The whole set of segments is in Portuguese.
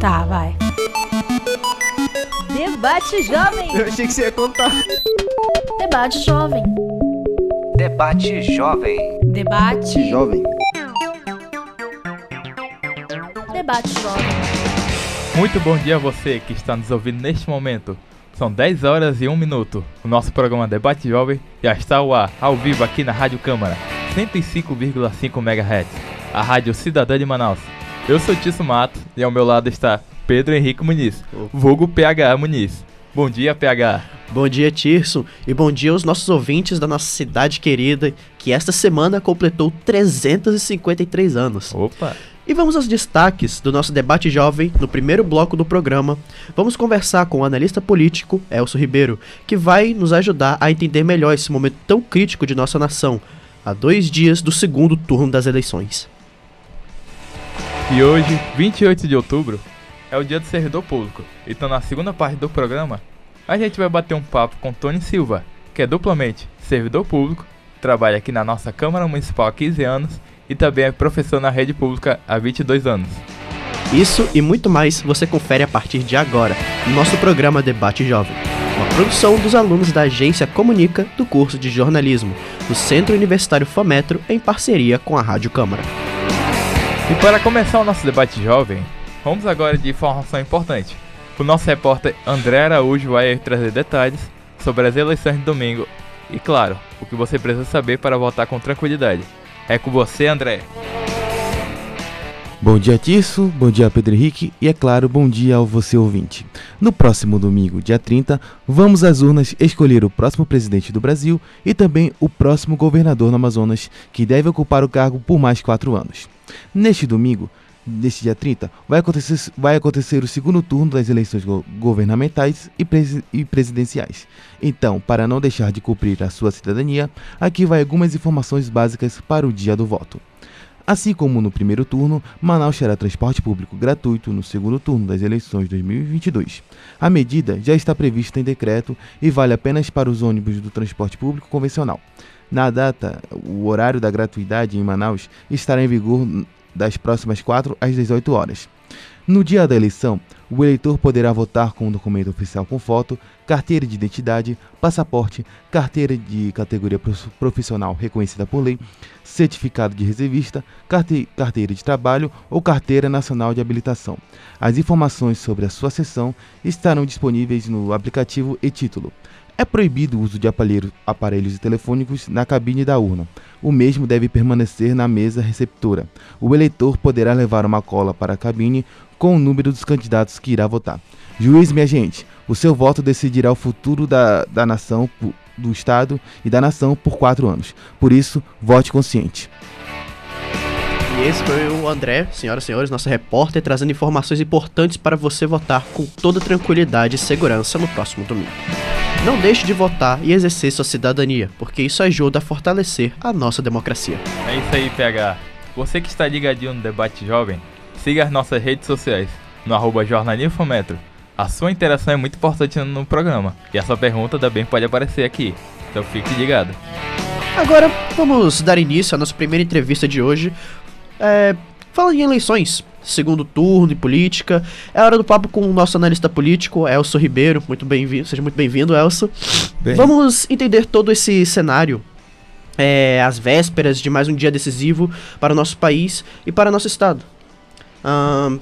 Tá, vai. Debate Jovem. Eu achei que você ia contar. Debate Jovem. Debate Jovem. Debate. Jovem. Debate Jovem. Muito bom dia a você que está nos ouvindo neste momento. São 10 horas e 1 minuto. O nosso programa Debate Jovem já está ao ar, ao vivo aqui na Rádio Câmara, 105,5 MHz, a Rádio Cidadã de Manaus. Eu sou Tício Mato e ao meu lado está Pedro Henrique Muniz, vulgo PH Muniz. Bom dia, PH. Bom dia, Tirso, e bom dia aos nossos ouvintes da nossa cidade querida, que esta semana completou 353 anos. Opa! E vamos aos destaques do nosso debate jovem no primeiro bloco do programa. Vamos conversar com o analista político Elcio Ribeiro, que vai nos ajudar a entender melhor esse momento tão crítico de nossa nação, a dois dias do segundo turno das eleições. E hoje, 28 de outubro, é o dia do servidor público. Então, na segunda parte do programa, a gente vai bater um papo com Tony Silva, que é duplamente servidor público, trabalha aqui na nossa Câmara Municipal há 15 anos e também é professor na rede pública há 22 anos. Isso e muito mais você confere a partir de agora, no nosso programa Debate Jovem. Uma produção dos alunos da agência Comunica do curso de jornalismo, do Centro Universitário Fometro, em parceria com a Rádio Câmara. E para começar o nosso debate jovem, vamos agora de informação importante. O nosso repórter André Araújo vai trazer detalhes sobre as eleições de domingo e, claro, o que você precisa saber para votar com tranquilidade. É com você, André. Bom dia, Tirso, bom dia, Pedro Henrique e, é claro, bom dia ao você ouvinte. No próximo domingo, dia 30, vamos às urnas escolher o próximo presidente do Brasil e também o próximo governador no Amazonas, que deve ocupar o cargo por mais quatro anos. Neste domingo, neste dia 30, vai acontecer, vai acontecer o segundo turno das eleições go governamentais e, presi e presidenciais. Então, para não deixar de cumprir a sua cidadania, aqui vai algumas informações básicas para o dia do voto. Assim como no primeiro turno, Manaus terá transporte público gratuito no segundo turno das eleições 2022. A medida já está prevista em decreto e vale apenas para os ônibus do transporte público convencional. Na data, o horário da gratuidade em Manaus estará em vigor das próximas 4 às 18 horas. No dia da eleição, o eleitor poderá votar com um documento oficial com foto, carteira de identidade, passaporte, carteira de categoria profissional reconhecida por lei, certificado de reservista, carte carteira de trabalho ou carteira nacional de habilitação. As informações sobre a sua sessão estarão disponíveis no aplicativo e título. É proibido o uso de aparelhos telefônicos na cabine da urna. O mesmo deve permanecer na mesa receptora. O eleitor poderá levar uma cola para a cabine com o número dos candidatos que irá votar. Juiz, minha gente, o seu voto decidirá o futuro da, da nação, do Estado e da nação por quatro anos. Por isso, vote consciente. E esse foi o André, senhoras e senhores, nosso repórter, trazendo informações importantes para você votar com toda tranquilidade e segurança no próximo domingo. Não deixe de votar e exercer sua cidadania, porque isso ajuda a fortalecer a nossa democracia. É isso aí, PH. Você que está ligadinho no Debate Jovem, siga as nossas redes sociais, no arroba jornalismometro. A sua interação é muito importante no programa, e a sua pergunta também pode aparecer aqui, então fique ligado. Agora, vamos dar início à nossa primeira entrevista de hoje. É, falando em eleições, segundo turno e política, é hora do papo com o nosso analista político, Elcio Ribeiro. Muito bem-vindo, seja muito bem-vindo, Elcio. Bem. Vamos entender todo esse cenário é, às vésperas de mais um dia decisivo para o nosso país e para o nosso estado. Um,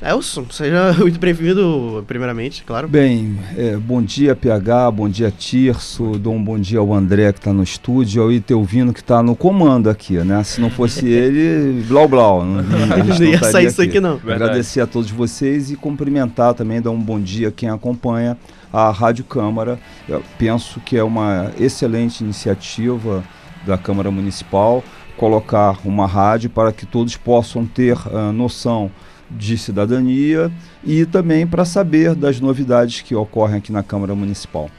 Elson, seja muito bem-vindo, primeiramente, claro. Bem, é, bom dia, PH, bom dia, Tirso, dou um bom dia ao André, que está no estúdio, ao Itelvino, que está no comando aqui, né? Se não fosse ele, blau blau. Não, não ia sair isso aqui, não. Verdade. Agradecer a todos vocês e cumprimentar também, dar um bom dia a quem acompanha a Rádio Câmara. Eu penso que é uma excelente iniciativa da Câmara Municipal colocar uma rádio para que todos possam ter uh, noção de cidadania e também para saber das novidades que ocorrem aqui na Câmara Municipal.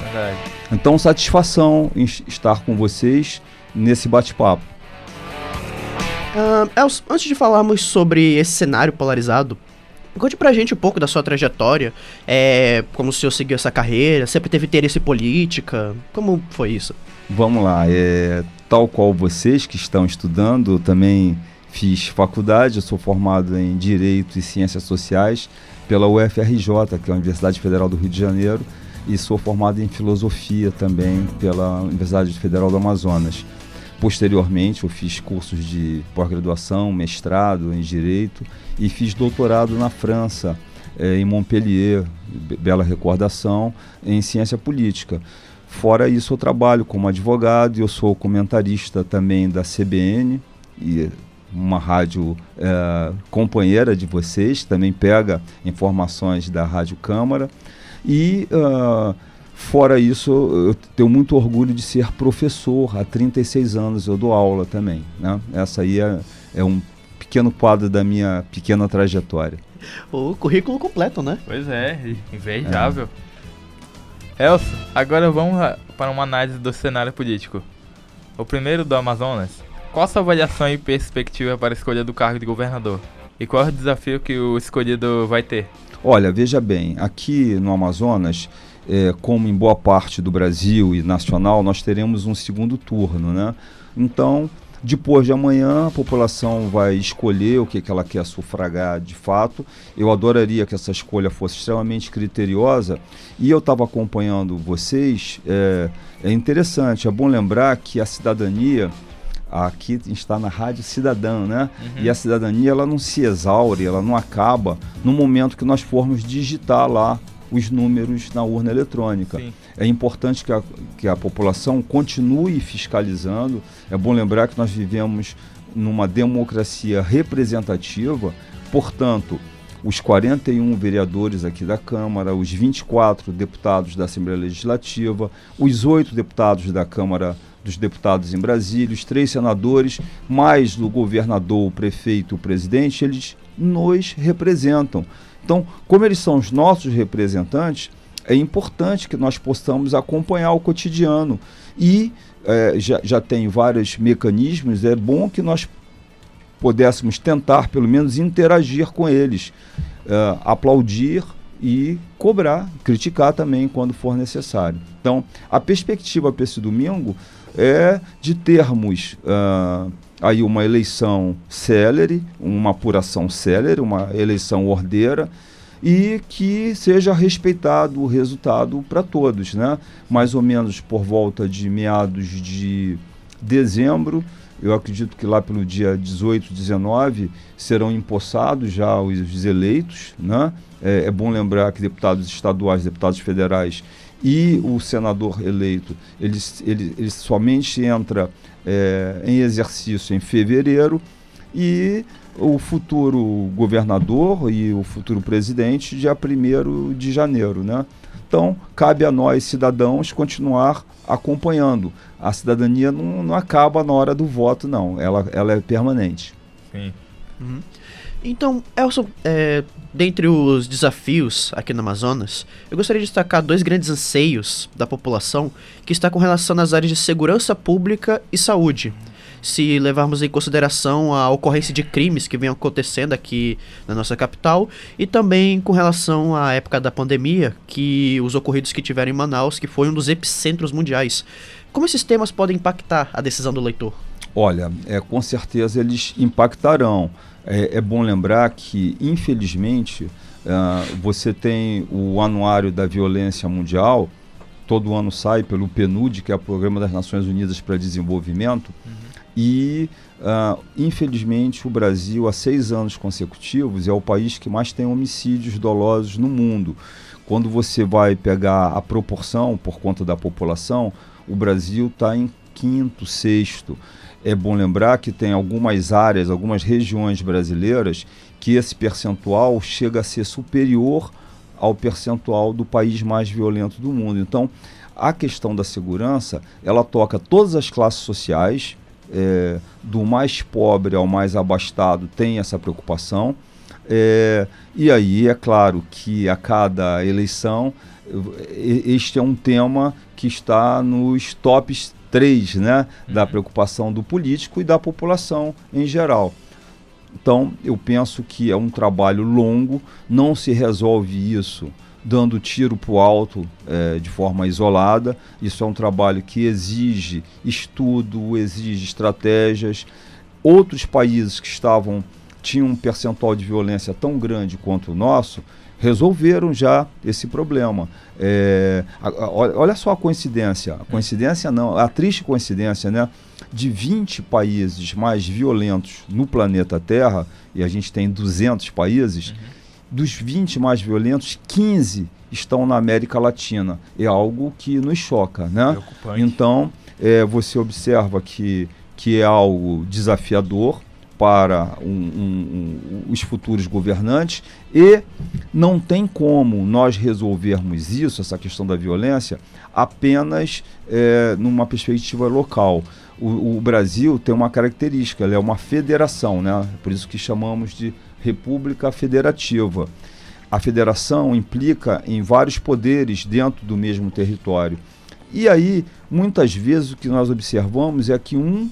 Verdade. Então, satisfação em estar com vocês nesse bate-papo. Uh, antes de falarmos sobre esse cenário polarizado, conte pra gente um pouco da sua trajetória, é, como o senhor seguiu essa carreira, sempre teve interesse em política, como foi isso? Vamos lá, é, tal qual vocês que estão estudando, também Fiz faculdade, sou formado em Direito e Ciências Sociais pela UFRJ, que é a Universidade Federal do Rio de Janeiro, e sou formado em Filosofia também pela Universidade Federal do Amazonas. Posteriormente, eu fiz cursos de pós-graduação, mestrado em Direito e fiz doutorado na França, eh, em Montpellier, bela recordação, em Ciência Política. Fora isso, eu trabalho como advogado e eu sou comentarista também da CBN e uma rádio é, companheira de vocês, também pega informações da Rádio Câmara. E, uh, fora isso, eu tenho muito orgulho de ser professor. Há 36 anos eu dou aula também. Né? Essa aí é, é um pequeno quadro da minha pequena trajetória. O currículo completo, né? Pois é, invejável. É. Agora vamos para uma análise do cenário político. O primeiro do Amazonas qual a sua avaliação e perspectiva para a escolha do cargo de governador? E qual é o desafio que o escolhido vai ter? Olha, veja bem, aqui no Amazonas, é, como em boa parte do Brasil e nacional, nós teremos um segundo turno, né? Então, depois de amanhã, a população vai escolher o que, que ela quer sufragar de fato. Eu adoraria que essa escolha fosse extremamente criteriosa. E eu estava acompanhando vocês. É, é interessante, é bom lembrar que a cidadania aqui está na Rádio Cidadã, né? Uhum. E a cidadania ela não se exaure, ela não acaba no momento que nós formos digitar lá os números na urna eletrônica. Sim. É importante que a, que a população continue fiscalizando. É bom lembrar que nós vivemos numa democracia representativa, portanto, os 41 vereadores aqui da Câmara, os 24 deputados da Assembleia Legislativa, os oito deputados da Câmara dos deputados em Brasília, os três senadores, mais o governador, o prefeito, o presidente, eles nos representam. Então, como eles são os nossos representantes, é importante que nós possamos acompanhar o cotidiano. E é, já, já tem vários mecanismos, é bom que nós pudéssemos tentar, pelo menos, interagir com eles, é, aplaudir e cobrar, criticar também quando for necessário. Então, a perspectiva para esse domingo é de termos uh, aí uma eleição célere, uma apuração célere, uma eleição ordeira e que seja respeitado o resultado para todos, né? Mais ou menos por volta de meados de dezembro, eu acredito que lá pelo dia 18, 19 serão empossados já os, os eleitos, né? É, é bom lembrar que deputados estaduais, deputados federais e o senador eleito, ele, ele, ele somente entra é, em exercício em fevereiro e o futuro governador e o futuro presidente dia 1 de janeiro, né? Então, cabe a nós, cidadãos, continuar acompanhando. A cidadania não, não acaba na hora do voto, não. Ela, ela é permanente. Sim. Uhum. Então, Elson, é, dentre os desafios aqui no Amazonas, eu gostaria de destacar dois grandes anseios da população que está com relação às áreas de segurança pública e saúde. Se levarmos em consideração a ocorrência de crimes que vem acontecendo aqui na nossa capital e também com relação à época da pandemia, que os ocorridos que tiveram em Manaus, que foi um dos epicentros mundiais. Como esses temas podem impactar a decisão do leitor? Olha, é, com certeza eles impactarão. É, é bom lembrar que, infelizmente, uh, você tem o Anuário da Violência Mundial, todo ano sai pelo PNUD, que é o Programa das Nações Unidas para Desenvolvimento, uhum. e, uh, infelizmente, o Brasil, há seis anos consecutivos, é o país que mais tem homicídios dolosos no mundo. Quando você vai pegar a proporção por conta da população, o Brasil está em quinto, sexto. É bom lembrar que tem algumas áreas, algumas regiões brasileiras que esse percentual chega a ser superior ao percentual do país mais violento do mundo. Então, a questão da segurança, ela toca todas as classes sociais, é, do mais pobre ao mais abastado tem essa preocupação. É, e aí, é claro que a cada eleição, este é um tema que está nos tops três, né, uhum. da preocupação do político e da população em geral. Então, eu penso que é um trabalho longo, não se resolve isso dando tiro para o alto é, de forma isolada. Isso é um trabalho que exige estudo, exige estratégias. outros países que estavam tinham um percentual de violência tão grande quanto o nosso resolveram já esse problema. É, a- a- olha só a coincidência, a coincidência não, a triste coincidência, né? De 20 países mais violentos no planeta Terra, e a gente tem 200 países, dos 20 mais violentos, 15 estão na América Latina. É algo que nos choca, né? Então, eh, você observa que, que é algo desafiador para um- um- um- os futuros governantes e não tem como nós resolvermos isso, essa questão da violência, apenas eh, numa perspectiva local. O, o Brasil tem uma característica, ele é uma federação, né? por isso que chamamos de república federativa. A federação implica em vários poderes dentro do mesmo território. E aí, muitas vezes, o que nós observamos é que um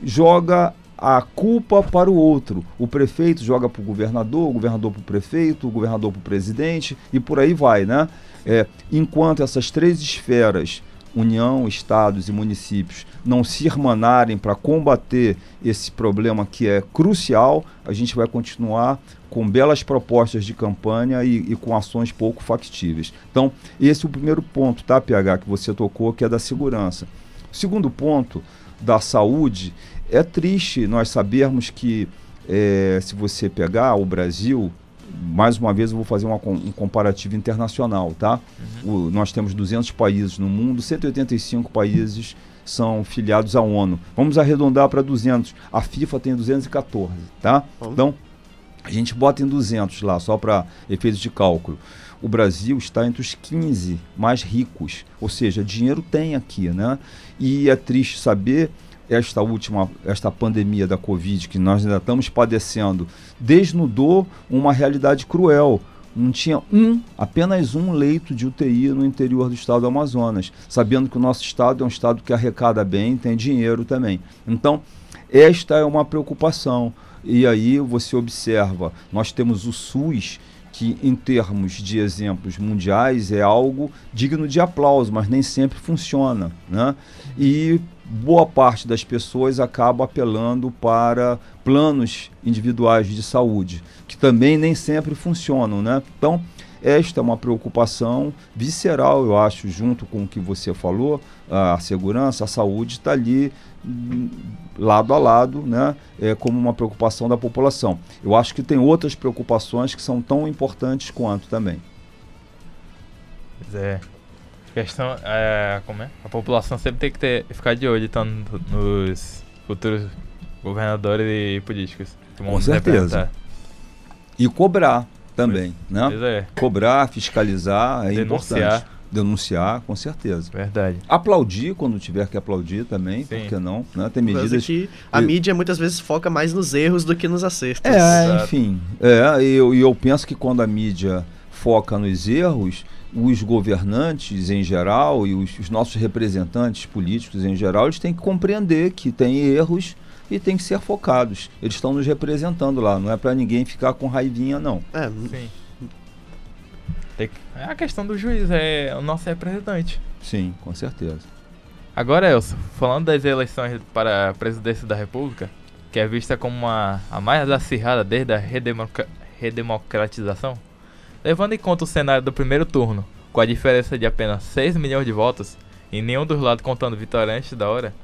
joga a culpa para o outro. O prefeito joga para o governador, o governador para o prefeito, o governador para o presidente e por aí vai, né? É, enquanto essas três esferas, União, Estados e municípios, não se irmanarem para combater esse problema que é crucial, a gente vai continuar com belas propostas de campanha e, e com ações pouco factíveis. Então, esse é o primeiro ponto, tá, PH, que você tocou, que é da segurança. O segundo ponto, da saúde, é triste nós sabermos que, eh, se você pegar o Brasil, mais uma vez eu vou fazer uma um comparativo internacional, tá? O- nós temos 200 países no mundo, 185 países são filiados à ONU. Vamos arredondar para 200. A FIFA tem 214, tá? Vamos. Então, a gente bota em 200 lá, só para efeitos de cálculo. O Brasil está entre os 15 mais ricos, ou seja, dinheiro tem aqui, né? E é triste saber esta última, esta pandemia da Covid que nós ainda estamos padecendo, desnudou uma realidade cruel. Não tinha um, apenas um leito de UTI no interior do estado do Amazonas, sabendo que o nosso estado é um estado que arrecada bem, tem dinheiro também. Então, esta é uma preocupação. E aí você observa, nós temos o SUS, que em termos de exemplos mundiais é algo digno de aplauso, mas nem sempre funciona. Né? E boa parte das pessoas acaba apelando para planos individuais de saúde, que também nem sempre funcionam. Né? Então, esta é uma preocupação visceral, eu acho, junto com o que você falou, a segurança, a saúde está ali hum, lado a lado, né, é, como uma preocupação da população. Eu acho que tem outras preocupações que são tão importantes quanto também. Pois é. Questão é. Como é? A população sempre tem que ter, ficar de olho no- nos futuros governadores e políticos. Com certeza. E cobrar também, né? Pois é, Cobrar, fiscalizar é Denunciar. importante. Denunciar, com certeza. verdade. Aplaudir quando tiver que aplaudir também, Sim. por que não? Né? Tem medidas que a e- mídia muitas vezes foca mais nos erros do que nos acertos. É, Exato. enfim. É, e eu, e eu penso que quando a mídia foca nos erros, os governantes em geral e os, os nossos representantes políticos em geral, eles têm que compreender que tem erros e tem que ser focados. Eles estão nos representando lá, não é para ninguém ficar com raivinha, não. É, Sim. Que- é a questão do juiz, é o nosso representante. Sim, com certeza. Agora, Elson, falando das eleições para a presidência da República, que é vista como uma, a mais acirrada desde a redemocra- redemocratização, levando em conta o cenário do primeiro turno, com a diferença de apenas 6 milhões de votos, e nenhum dos lados contando vitória antes da hora,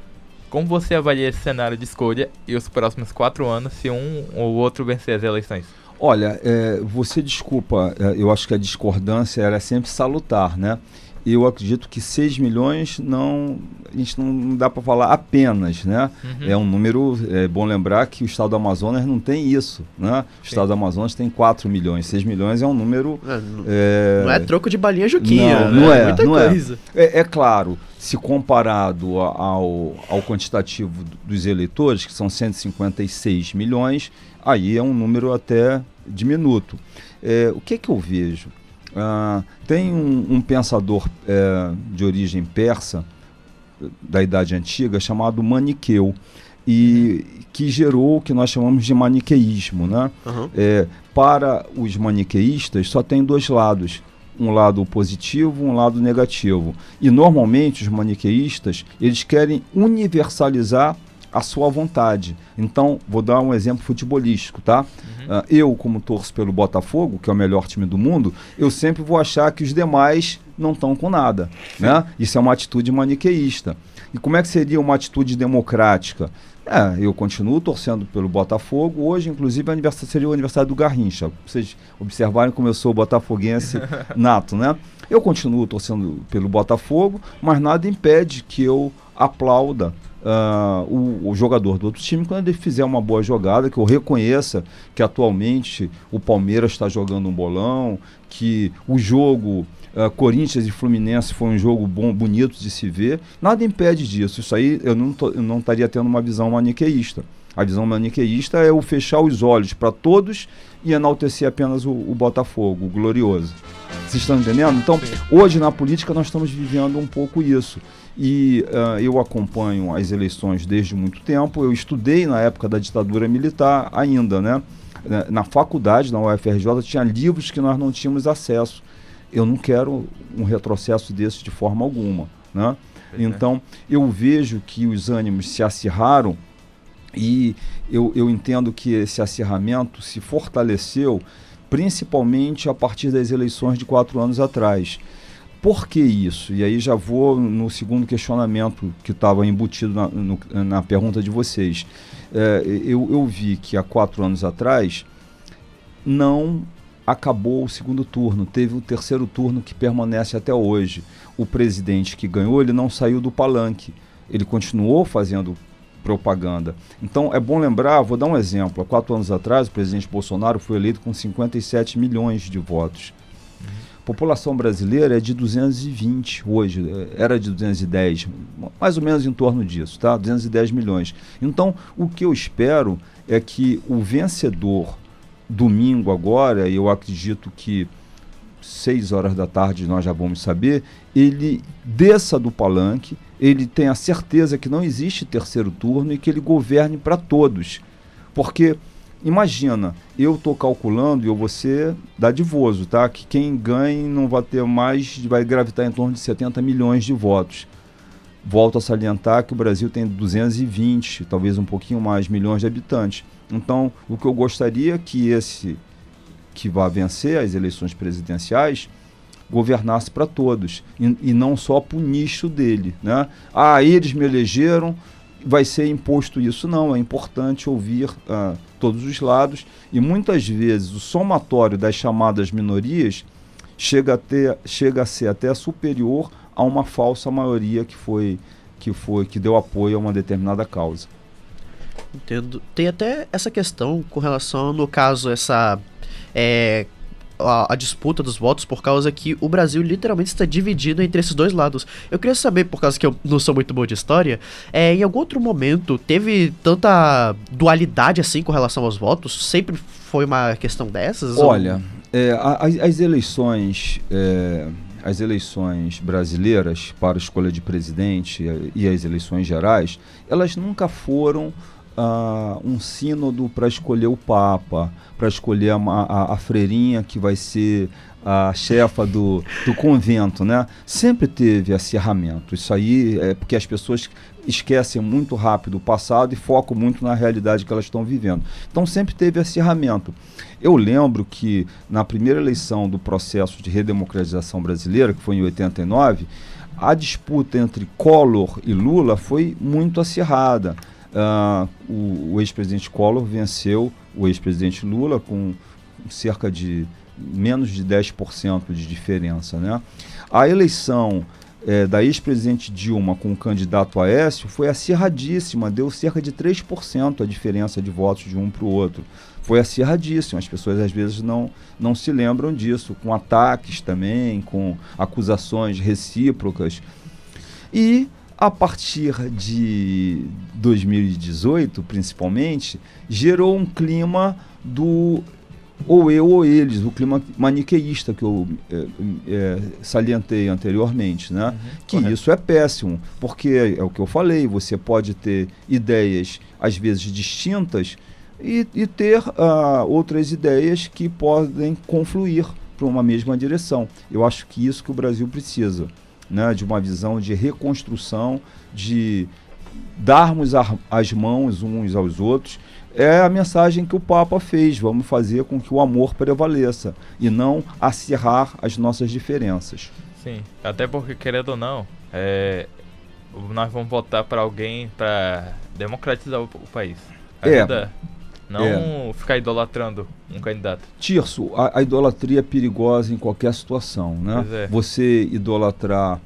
como você avalia esse cenário de escolha e os próximos quatro anos se um ou outro vencer as eleições? Olha, é, você desculpa, é, eu acho que a discordância era sempre salutar, né? Eu acredito que 6 milhões não. A gente não, dá para falar apenas, né? Uhum. É um número. É bom lembrar que o estado do Amazonas não tem isso, né? O estado do Amazonas tem 4 milhões. 6 milhões é um número. é, É, não é troco de balinha Juquinha. Não, não né? é, muita não é. coisa. é, é claro, se comparado ao, ao quantitativo do- dos eleitores, que são 156 milhões, aí é um número até diminuto. É, o que, que eu vejo? Ah, tem um, um pensador é, de origem persa, da Idade Antiga, chamado Maniqueu, e que gerou o que nós chamamos de maniqueísmo. Né? Aham. É, para os maniqueístas, só tem dois lados. Um lado positivo, um lado negativo. E normalmente os maniqueístas, eles querem universalizar à sua vontade. Então, vou dar um exemplo futebolístico, tá? Ah, eu, como torço pelo Botafogo, que é o melhor time do mundo, eu sempre vou achar que os demais não estão com nada, né? Isso é uma atitude maniqueísta. E como é que seria uma atitude democrática? É, eu continuo torcendo pelo Botafogo. Hoje, inclusive, é aniversário- seria o aniversário do Garrincha. Pra Vocês observarem como eu sou botafoguense nato, né? Eu continuo torcendo pelo Botafogo, mas nada impede que eu aplauda ah, o, o jogador do outro time quando ele fizer uma boa jogada, que eu reconheça que atualmente o Palmeiras está jogando um bolão, que o jogo ah, Corinthians e Fluminense foi um jogo bom, bonito de se ver. Nada impede disso. Isso aí eu não, tô- eu não estaria tendo uma visão maniqueísta. A visão maniqueísta é o fechar os olhos para todos e enaltecer apenas o, o Botafogo, o glorioso. Vocês estão entendendo? Então, hoje na política nós estamos vivendo um pouco isso. E ah, eu acompanho as eleições desde muito tempo. Eu estudei na época da ditadura militar ainda, né? Na- Na faculdade, na UFRJ, tinha livros que nós não tínhamos acesso. Eu não quero um retrocesso desse de forma alguma, né? Então, eu vejo que os ânimos se acirraram e eu, eu entendo que esse acirramento se fortaleceu principalmente a partir das eleições de quatro anos atrás. Por que isso? E aí já vou no segundo questionamento que estava embutido na, no- na pergunta de vocês. É, eu, eu vi que há quatro anos atrás não acabou o segundo turno, teve o terceiro turno que permanece até hoje. O presidente que ganhou, ele não saiu do palanque, ele continuou fazendo propaganda. Então é bom lembrar, vou dar um exemplo. Há quatro anos atrás, o presidente Bolsonaro foi eleito com 57 milhões de votos. População brasileira é de 220 hoje, eh, era de 210, mais ou menos em torno disso, tá? 210 milhões. Então, o que eu espero é que o vencedor domingo agora, eu acredito que seis horas da tarde nós já vamos saber, ele desça do palanque, ele tenha certeza que não existe terceiro turno e que ele governe para todos. Porque, imagina, eu estou calculando e eu vou ser dadivoso, tá? Que quem ganhe não vai ter mais, vai gravitar em torno de 70 milhões de votos. Volto a salientar que o Brasil tem 220, talvez um pouquinho mais, milhões de habitantes. Então, o que eu gostaria é que esse que vai vencer as eleições presidenciais governasse para todos e, e não só para o nicho dele, né? Ah, eles me elegeram, vai ser imposto isso não. É importante ouvir ah, todos os lados e muitas vezes o somatório das chamadas minorias chega a, ter, chega a ser até superior a uma falsa maioria que foi que foi que deu apoio a uma determinada causa. Entendo. Tem até essa questão com relação, no caso, essa. É, a, a disputa dos votos, por causa que o Brasil literalmente está dividido entre esses dois lados. Eu queria saber, por causa que eu não sou muito bom de história, é, em algum outro momento teve tanta dualidade assim com relação aos votos? Sempre foi uma questão dessas? ou- Olha, é, a- as, as eleições, é, as eleições brasileiras para escolha de presidente e as eleições gerais, elas nunca foram ah, um sínodo para escolher o Papa, para escolher a, a- a freirinha que vai ser a chefa do, do convento, né? Sempre teve acirramento. Isso aí é porque as pessoas esquecem muito rápido o passado e focam muito na realidade que elas estão vivendo. Então sempre teve acirramento. Eu lembro que na primeira eleição do processo de redemocratização brasileira, que foi em 89, a disputa entre Collor e Lula foi muito acirrada. Ah, o o ex-presidente Collor venceu o ex-presidente Lula com cerca de menos de 10% de diferença. Né? A eleição eh, da ex-presidente Dilma com o candidato Aécio foi acirradíssima, deu cerca de 3% a diferença de votos de um para o outro. Foi acirradíssimo, as pessoas às vezes não, não se lembram disso, com ataques também, com acusações recíprocas. E a partir de 2018, principalmente, gerou um clima do ou eu ou eles, o clima maniqueísta que eu eh, eh, salientei anteriormente, né? que correto. isso é péssimo, porque é o que eu falei, você pode ter ideias às vezes distintas e, e ter ah, outras ideias que podem confluir para uma mesma direção. Eu acho que isso que o Brasil precisa, né? de uma visão de reconstrução, de darmos ar- as mãos uns aos outros. É a mensagem que o Papa fez. Vamos fazer com que o amor prevaleça e não acirrar as nossas diferenças. Sim, até porque, querendo ou não, é, nós vamos votar para alguém para democratizar o, o país. É. Não ficar idolatrando um candidato. Tirso, a, a idolatria é perigosa em qualquer situação, né? É. Você idolatrar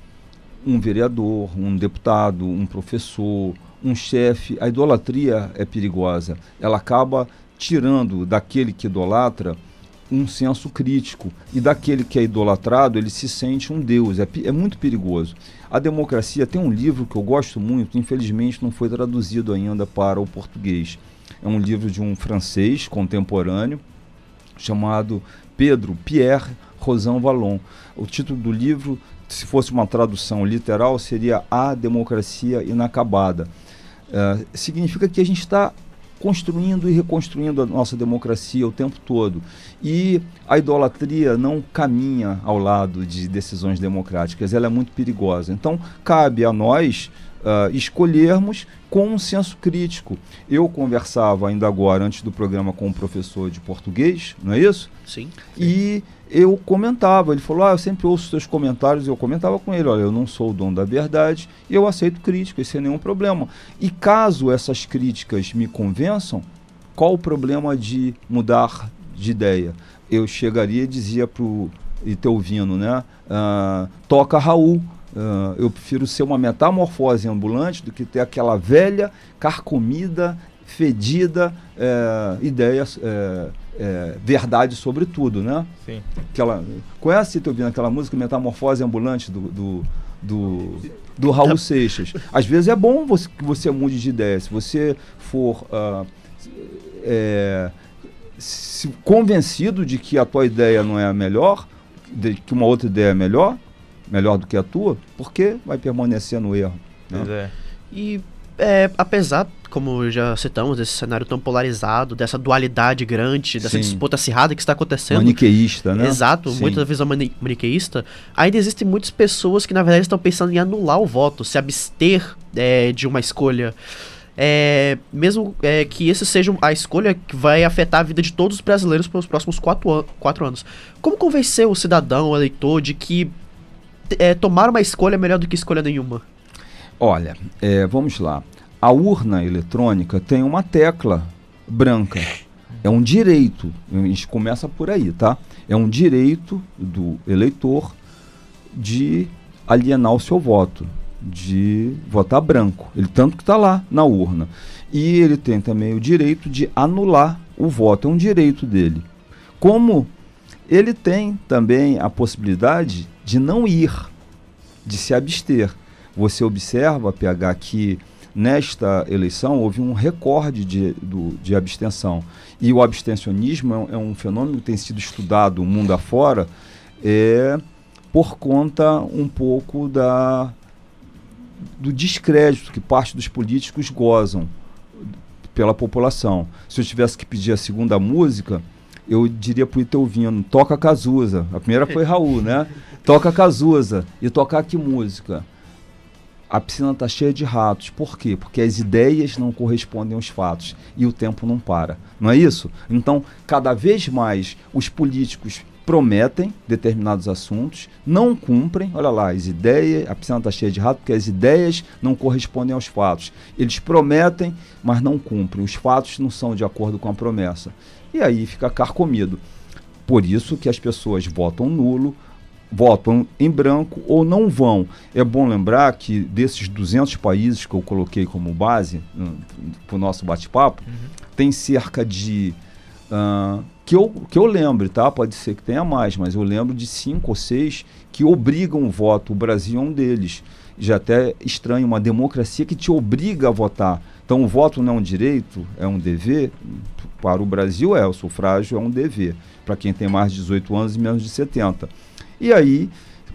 um vereador, um deputado, um professor, um chefe, a idolatria é perigosa. Ela acaba tirando daquele que idolatra um senso crítico e daquele que é idolatrado ele se sente um deus. É, é muito perigoso. A democracia tem um livro que eu gosto muito, infelizmente não foi traduzido ainda para o português. É um livro de um francês contemporâneo chamado Pedro Pierre Rosan Vallon. O título do livro, se fosse uma tradução literal, seria A Democracia Inacabada. Eh, significa que a gente está construindo e reconstruindo a nossa democracia o tempo todo. E a idolatria não caminha ao lado de decisões democráticas, ela é muito perigosa. Então, cabe a nós ah, escolhermos com um senso crítico. Eu conversava ainda agora, antes do programa, com um professor de português, não é isso? Sim. E eu comentava, ele falou: Ah, eu sempre ouço seus comentários. Eu comentava com ele: Olha, eu não sou o dono da verdade e eu aceito críticas sem nenhum problema. E caso essas críticas me convençam, qual o problema de mudar de ideia? Eu chegaria e dizia pro Itelvino, né? ah, toca Raul. Ah, eu prefiro ser uma metamorfose ambulante do que ter aquela velha, carcomida, fedida eh, ideia, eh, eh, verdade sobre tudo, né? Sim. Aquela, conhece, Itelvino, aquela música Metamorfose Ambulante do, do, do, do Raul Seixas? Às vezes é bom você, que você mude de ideia. Se você for é, se- convencido de que a tua ideia não é a melhor, de que uma outra ideia é melhor, melhor do que a tua, por que vai permanecer no erro? né? É. E é, apesar, como já citamos, desse cenário tão polarizado, dessa dualidade grande, dessa Sim. disputa acirrada que está acontecendo. Maniqueísta, né? Exato, Sim. muita visão mani- maniqueísta. Ainda existem muitas pessoas que, na verdade, estão pensando em anular o voto, se abster é, de uma escolha. É, mesmo é, que esse seja a escolha que vai afetar a vida de todos os brasileiros pelos próximos quatro, an quatro anos. Como convencer o cidadão, o eleitor, de que é, tomar uma escolha é melhor do que escolha nenhuma? Olha, é, vamos lá. A urna eletrônica tem uma tecla branca. É um direito. A gente começa por aí, tá? É um direito do eleitor de alienar o seu voto, de votar branco. Ele tanto que está lá na urna. E ele tem também o direito de anular o voto. É um direito dele. Como ele tem também a possibilidade de não ir, de se abster. Você observa, PH, que nesta eleição houve um recorde de, do- de abstenção. E o abstencionismo é um, é um fenômeno que tem sido estudado mundo afora é, por conta um pouco da, do descrédito que parte dos políticos gozam pela população. Se eu tivesse que pedir a segunda música, eu diria pro Itelvino, toca Cazuza. A primeira foi Raul, né? Toca Cazuza. E tocar que música? A piscina está cheia de ratos. Por quê? Porque as ideias não correspondem aos fatos e o tempo não para. Não é isso? Então, cada vez mais os políticos prometem determinados assuntos, não cumprem. Olha lá, as ideias, a piscina está cheia de ratos porque as ideias não correspondem aos fatos. Eles prometem, mas não cumprem. Os fatos não são de acordo com a promessa. E aí fica carcomido. Por isso que as pessoas votam nulo, votam em branco ou não vão. É bom lembrar que desses 200 países que eu coloquei como base para o nosso bate-papo, tem cerca de. ah, que, eu, que eu lembre, tá? Pode ser que tenha mais, mas eu lembro de cinco ou seis que obrigam o voto. O Brasil é um deles. Já até estranho uma democracia que te obriga a votar. Então o voto não é um direito, é um dever. Para o Brasil é, o sufrágio é um dever. Para quem tem mais de 18 anos e menos de 70. E aí,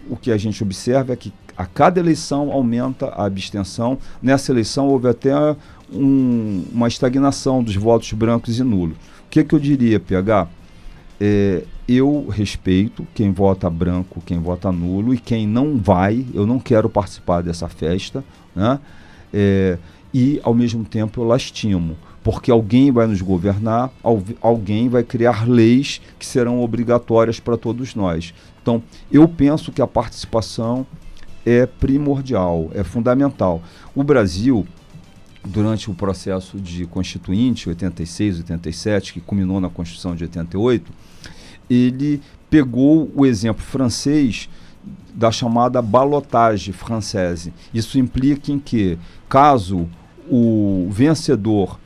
o que a gente observa é que a cada eleição aumenta a abstenção. Nessa eleição houve até um- uma estagnação dos votos brancos e nulos. O que, que eu diria, PH? É, eu respeito quem vota branco, quem vota nulo e quem não vai, eu não quero participar dessa festa. Né? É, e, ao mesmo tempo, eu lastimo. Porque alguém vai nos governar, alguém vai criar leis que serão obrigatórias para todos nós. Então, eu penso que a participação é primordial, é fundamental. O Brasil, durante o processo de constituinte, 86, 87, que culminou na Constituição de 88, ele pegou o exemplo francês da chamada balotagem française. Isso implica em que, caso o vencedor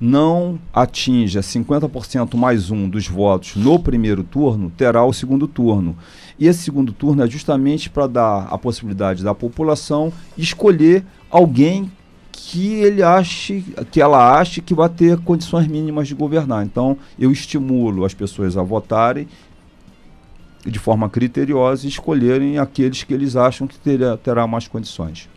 não atinja 50% mais um dos votos no primeiro turno, terá o segundo turno. E esse segundo turno é justamente para dar a possibilidade da população escolher alguém que ele ache, que ela ache que vai ter condições mínimas de governar. Então, eu estimulo as pessoas a votarem de forma criteriosa e escolherem aqueles que eles acham que terá, terá mais condições.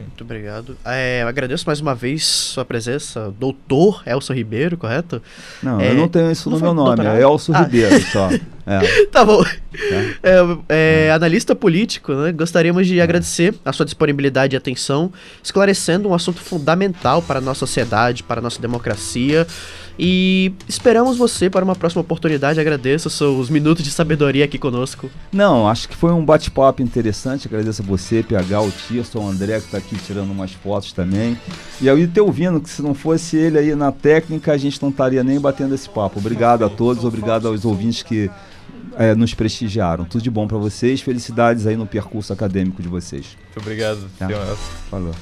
Muito obrigado. É, agradeço mais uma vez sua presença, doutor Elson Ribeiro, correto? Não, é, eu não tenho isso no meu nome, doutorado? é Elson ah. Ribeiro só. É. tá bom. É, é, analista político, né? Gostaríamos de agradecer a sua disponibilidade e atenção, esclarecendo um assunto fundamental para a nossa sociedade, para a nossa democracia. E esperamos você para uma próxima oportunidade. Agradeço os seus minutos de sabedoria aqui conosco. Não, acho que foi um bate-papo interessante. Agradeço a você, PH, o Tirson, o André, que está aqui tirando umas fotos também. E aí, ter ouvindo que se não fosse ele aí na técnica, a gente não estaria nem batendo esse papo. Obrigado a todos, obrigado aos ouvintes que é, nos prestigiaram. Tudo de bom para vocês. Felicidades aí no percurso acadêmico de vocês. Muito obrigado, tá? senhor. Falou.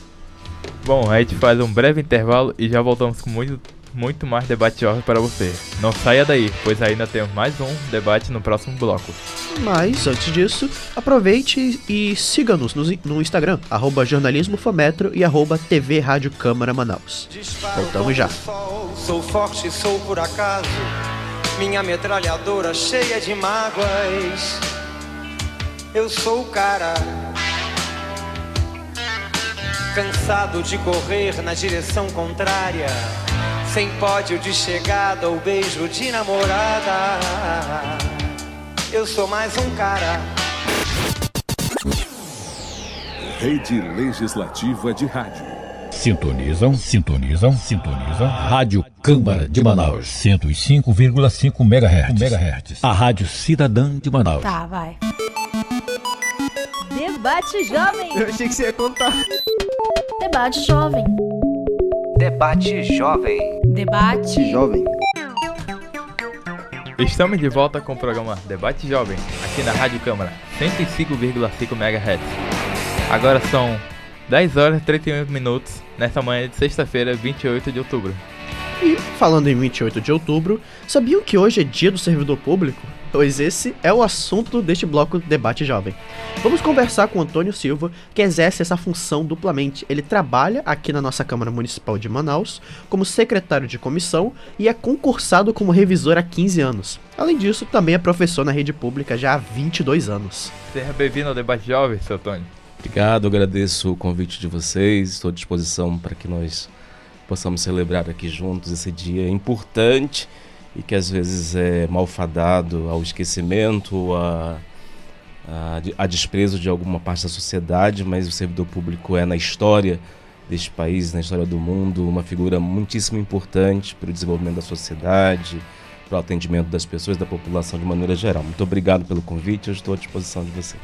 Bom, a gente faz um breve intervalo e já voltamos com muito muito mais debate jovem para você. Não saia daí, pois ainda temos mais um debate no próximo bloco. Mas antes disso, aproveite e siga-nos no, no, Instagram, arroba jornalismofometro e arroba TV Rádio Câmara Manaus. Voltamos já. Sou forte, sou por acaso, minha metralhadora cheia de mágoas. Eu sou o cara cansado de correr na direção contrária sem pódio de chegada ou beijo de namorada. Eu sou mais um cara. Rede Legislativa de Rádio. Sintonizam, sintonizam, sintonizam. Rádio Câmara de Manaus. 105,5 MHz. MHz. A Rádio Cidadã de Manaus. Tá, vai. Debate Jovem. Eu achei que você ia contar. Debate Jovem. Debate Jovem. Debate Jovem. Estamos de volta com o programa Debate Jovem, aqui na Rádio Câmara, 105,5 MHz. Agora são 10 horas e 31 minutos, nesta manhã de sexta-feira, 28 de outubro. E falando em 28 de outubro, sabiam que hoje é dia do servidor público? pois esse é o assunto deste bloco Debate Jovem. Vamos conversar com Antônio Silva, que exerce essa função duplamente. Ele trabalha aqui na nossa Câmara Municipal de Manaus como secretário de comissão e é concursado como revisor há 15 anos. Além disso, também é professor na rede pública já há 22 anos. Seja bem-vindo ao Debate Jovem, seu Antônio. Obrigado, agradeço o convite de vocês, estou à disposição para que nós possamos celebrar aqui juntos esse dia importante e que às vezes é malfadado ao esquecimento, a, a, a, desprezo de alguma parte da sociedade, mas o servidor público é na história deste país, na história do mundo, uma figura muitíssimo importante para o desenvolvimento da sociedade, para o atendimento das pessoas, da população de maneira geral. Muito obrigado pelo convite, eu estou à disposição de vocês.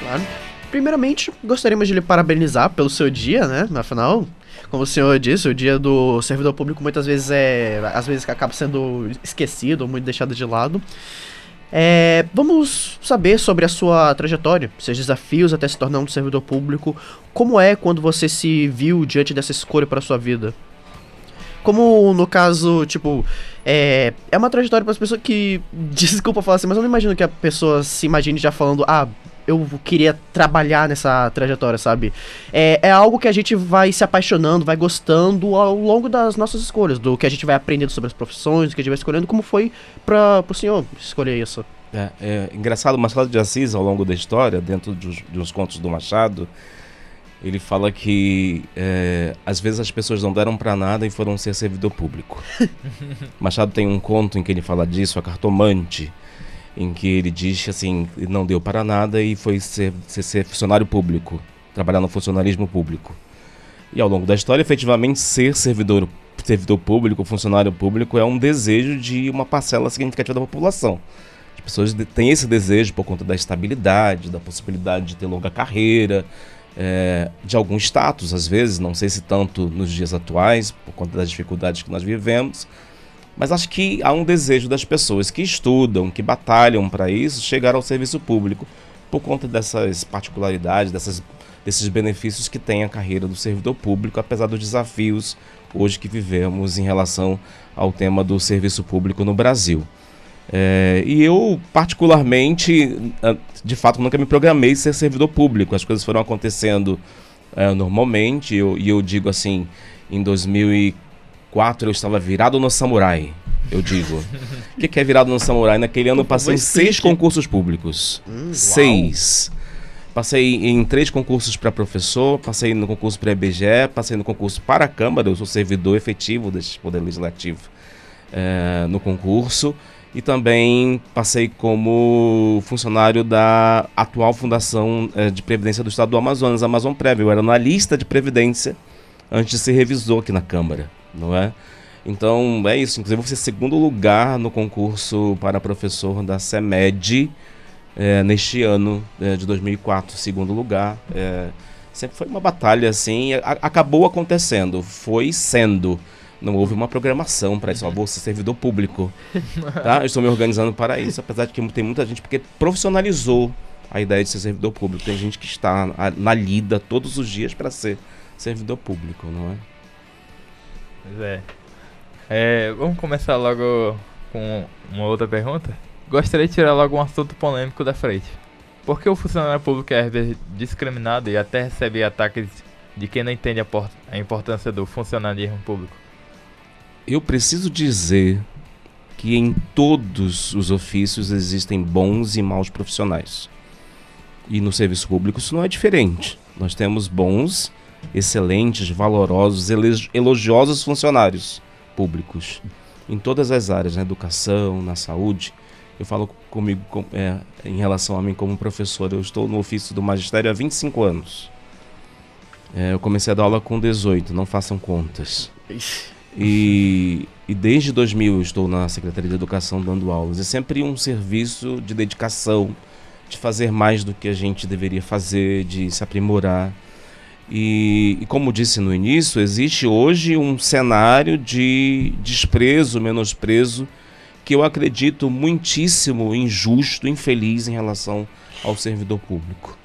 Claro. Primeiramente, gostaríamos de lhe parabenizar pelo seu dia, né? Afinal, como o senhor disse, o dia do servidor público muitas vezes é. às vezes acaba sendo esquecido muito deixado de lado. É, vamos saber sobre a sua trajetória, seus desafios até se tornar um servidor público. Como é quando você se viu diante dessa escolha para sua vida? Como no caso, tipo, é, é uma trajetória para as pessoas que. Desculpa falar assim, mas eu não imagino que a pessoa se imagine já falando, ah, eu queria trabalhar nessa trajetória, sabe? É, é algo que a gente vai se apaixonando, vai gostando ao longo das nossas escolhas, do que a gente vai aprendendo sobre as profissões, do que a gente vai escolhendo, como foi para o senhor escolher isso. É, é engraçado, Machado de Assis, ao longo da história, dentro dos, dos contos do Machado, ele fala que é, às vezes as pessoas não deram para nada e foram ser servidor público. Machado tem um conto em que ele fala disso, a cartomante em que ele diz assim, não deu para nada e foi ser, ser, ser funcionário público, trabalhar no funcionalismo público. E ao longo da história, efetivamente, ser servidor, servidor público, funcionário público, é um desejo de uma parcela significativa da população. As pessoas têm esse desejo por conta da estabilidade, da possibilidade de ter longa carreira, é, de algum status, às vezes, não sei se tanto nos dias atuais, por conta das dificuldades que nós vivemos, mas acho que há um desejo das pessoas que estudam, que batalham para isso, chegar ao serviço público, por conta dessas particularidades, dessas, desses benefícios que tem a carreira do servidor público, apesar dos desafios hoje que vivemos em relação ao tema do serviço público no Brasil. É, e eu, particularmente, de fato, nunca me programei ser servidor público. As coisas foram acontecendo é, normalmente. Eu, e eu digo assim: em 2004 eu estava virado no samurai. Eu digo. O que, que, é virado no samurai? Naquele ano eu passei em seis concursos públicos. Hum, seis. Uau. Passei em três concursos para professor, passei no concurso para IBGE, passei no concurso para a Câmara, eu sou servidor efetivo desse Poder Legislativo é, no concurso e também passei como funcionário da atual Fundação eh, de Previdência do Estado do Amazonas, Amazon Prev. Eu era analista de Previdência antes de ser revisor aqui na Câmara, não é? Então é isso. Inclusive, vou ser segundo lugar no concurso para professor da CEMED eh, neste ano eh, de 2004, segundo lugar. sempre foi uma batalha assim, a, acabou acontecendo, foi sendo não houve uma programação para isso. Ó, vou ser servidor público. Tá? Eu estou me organizando para isso, apesar de que tem muita gente porque profissionalizou a ideia de ser servidor público. Tem gente que está na lida todos os dias para ser servidor público, não é? Pois é. é. Vamos começar logo com uma outra pergunta? Gostaria de tirar logo um assunto polêmico da frente. Por que o funcionário público é discriminado e até recebe ataques de quem não entende a, importância do funcionalismo público? eu preciso dizer que em todos os ofícios existem bons e maus profissionais. E no serviço público isso não é diferente. Nós temos bons, excelentes, valorosos, elogiosos funcionários públicos em todas as áreas, na educação, na saúde. Eu falo comigo com, é, em relação a mim como professor. Eu estou no ofício do magistério há 25 anos. É, eu comecei a dar aula com 18, não façam contas. E, e desde 2000 eu estou na Secretaria de Educação dando aulas. É sempre um serviço de dedicação, de fazer mais do que a gente deveria fazer, de se aprimorar. E, e, como disse no início, existe hoje um cenário de desprezo, menosprezo, que eu acredito muitíssimo injusto, infeliz em relação ao servidor público.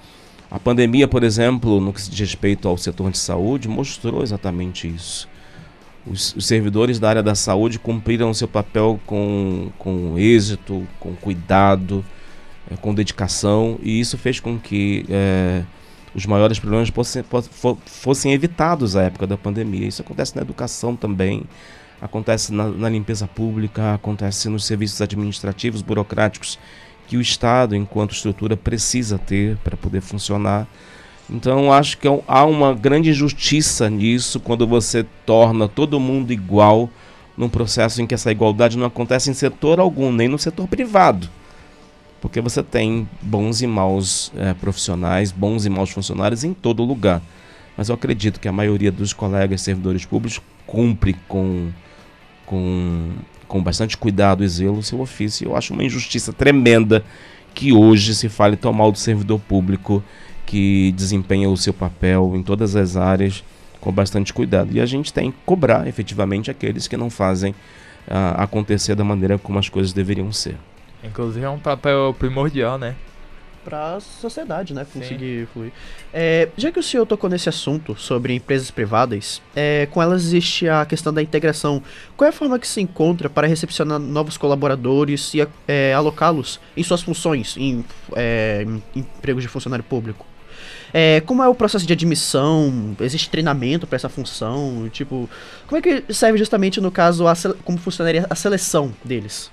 A pandemia, por exemplo, no que se diz respeito ao setor de saúde, mostrou exatamente isso os, os, servidores da área da saúde cumpriram seu papel com, com êxito, com cuidado, é, com dedicação, e isso fez com que é, os maiores problemas fossem, evitados à época da pandemia. Isso acontece na educação também, acontece na, na limpeza pública, acontece nos serviços administrativos, burocráticos que o Estado, enquanto estrutura, precisa ter para poder funcionar. Então acho que é há uma grande injustiça nisso quando você torna todo mundo igual num processo em que essa igualdade não acontece em setor algum, nem no setor privado. Porque você tem bons e maus é, profissionais, bons e maus funcionários em todo lugar. Mas eu acredito que a maioria dos colegas servidores públicos cumpre com, com, com bastante cuidado e zelo o seu ofício. Eu acho uma injustiça tremenda que hoje se fale tão mal do servidor público que desempenha o seu papel em todas as áreas com bastante cuidado. E a gente tem que cobrar efetivamente aqueles que não fazem uh, acontecer da maneira como as coisas deveriam ser. Inclusive é um papel primordial, né? Para a sociedade, né? Conseguir Sim. fluir. É, já que o senhor tocou nesse assunto sobre empresas privadas, é, com elas existe a questão da integração. Qual é a forma que se encontra para recepcionar novos colaboradores e é, alocá-los em suas funções, em, é, em empregos de funcionário público? É, como é o processo de admissão? Existe treinamento para essa função? Tipo, como é que serve justamente no caso a, como funcionaria a seleção deles?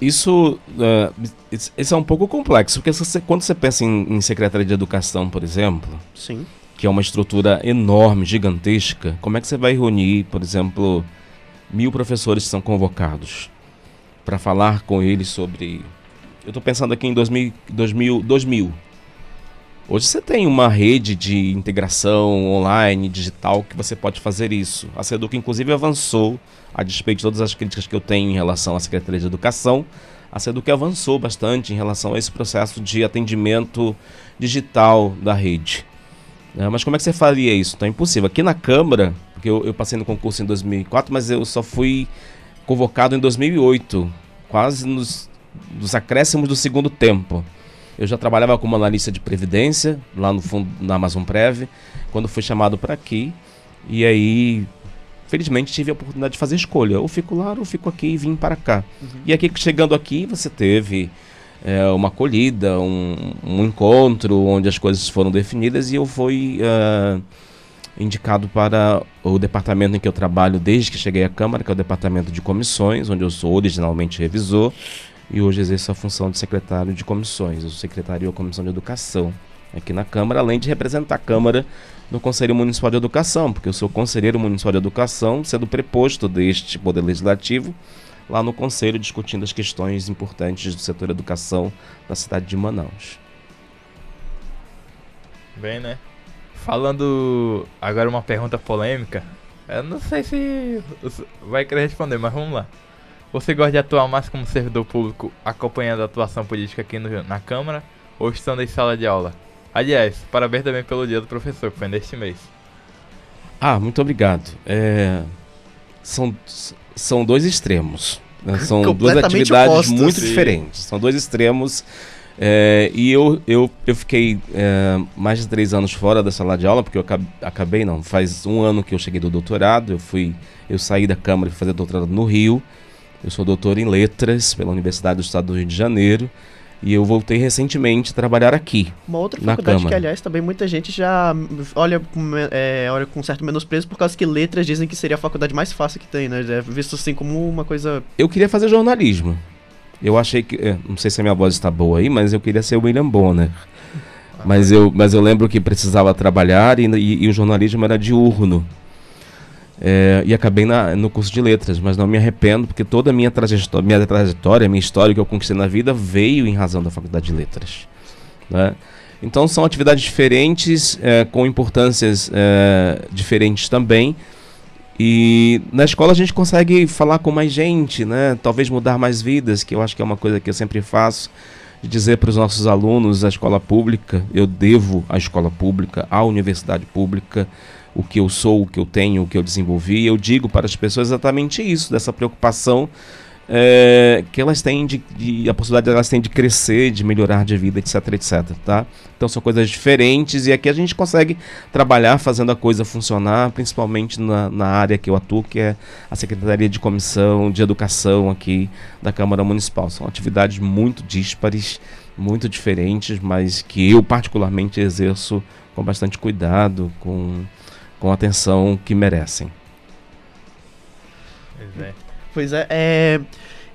Isso, uh, isso é um pouco complexo, porque você, quando você pensa em, em secretaria de educação, por exemplo, Sim. que é uma estrutura enorme, gigantesca, como é que você vai reunir, por exemplo, mil professores que são convocados para falar com eles sobre. Eu estou pensando aqui em 2000, 2000, 2000 Hoje você tem uma rede de integração online, digital, que você pode fazer isso. A Seduc, inclusive, avançou, a despeito de todas as críticas que eu tenho em relação à Secretaria de Educação, a Seduc avançou bastante em relação a esse processo de atendimento digital da rede. É, mas como é que você faria isso? Então é impossível. Aqui na Câmara, porque eu, eu passei no concurso em 2004, mas eu só fui convocado em 2008, quase nos, nos acréscimos do segundo tempo. Eu já trabalhava como analista de previdência lá no fundo na Amazon Prev, quando fui chamado para aqui. E aí, felizmente, tive a oportunidade de fazer escolha. Ou fico lá, ou fico aqui e vim para cá. Uhum. E aqui, chegando aqui, você teve é, uma acolhida, um, um, encontro onde as coisas foram definidas e eu fui uh, indicado para o departamento em que eu trabalho desde que cheguei à Câmara, que é o departamento de comissões, onde eu sou originalmente revisor e hoje exerço a função de secretário de comissões. Eu secretario a Comissão de Educação aqui na Câmara, além de representar a Câmara no Conselho Municipal de Educação, porque eu sou conselheiro municipal de educação, sendo preposto deste Poder Legislativo lá no Conselho, discutindo as questões importantes do setor educação da cidade de Manaus. Bem, né? Falando agora uma pergunta polêmica, eu não sei se vai querer responder, mas vamos lá. Você gosta de atuar mais como servidor público acompanhando a atuação política aqui no, na Câmara ou estando em sala de aula? Aliás, parabéns também pelo dia do professor, que foi neste mês. Ah, muito obrigado. É, são, são dois extremos. Né? São duas atividades opostos, muito sim. diferentes. São dois extremos. É, e eu, eu, eu fiquei é, mais de três anos fora da sala de aula, porque eu acabei, acabei, não, faz um ano que eu cheguei do doutorado. Eu fui, eu saí da Câmara e fui fazer doutorado no Rio. Eu sou doutor em letras pela Universidade do Estado do Rio de Janeiro. E eu voltei recentemente a trabalhar aqui. Uma outra faculdade que, aliás, também muita gente já olha com, é, olha com certo menosprezo por causa que letras dizem que seria a faculdade mais fácil que tem, né? É visto assim como uma coisa. Eu queria fazer jornalismo. Eu achei que. É, não sei se a minha voz está boa aí, mas eu queria ser o William Bonner. Mas eu, mas eu lembro que precisava trabalhar e, e, e o jornalismo era diurno. É, e acabei na, no curso de letras, mas não me arrependo, porque toda a minha trajetória, minha trajetória, minha história que eu conquistei na vida veio em razão da faculdade de letras. Né? Então são atividades diferentes, é, com importâncias é, diferentes também. E na escola a gente consegue falar com mais gente, né? talvez mudar mais vidas, que eu acho que é uma coisa que eu sempre faço. De dizer para os nossos alunos, a escola pública, eu devo à escola pública, à universidade pública, o que eu sou, o que eu tenho, o que eu desenvolvi. Eu digo para as pessoas exatamente isso, dessa preocupação é, que elas têm de, de, a possibilidade de elas têm de crescer, de melhorar de vida, etc, etc, tá? Então são coisas diferentes e aqui a gente consegue trabalhar fazendo a coisa funcionar, principalmente na, na área que eu atuo, que é a Secretaria de Comissão de Educação aqui da Câmara Municipal. São atividades muito díspares, muito diferentes, mas que eu particularmente exerço com bastante cuidado, com com a atenção que merecem. Pois é. Pois é, é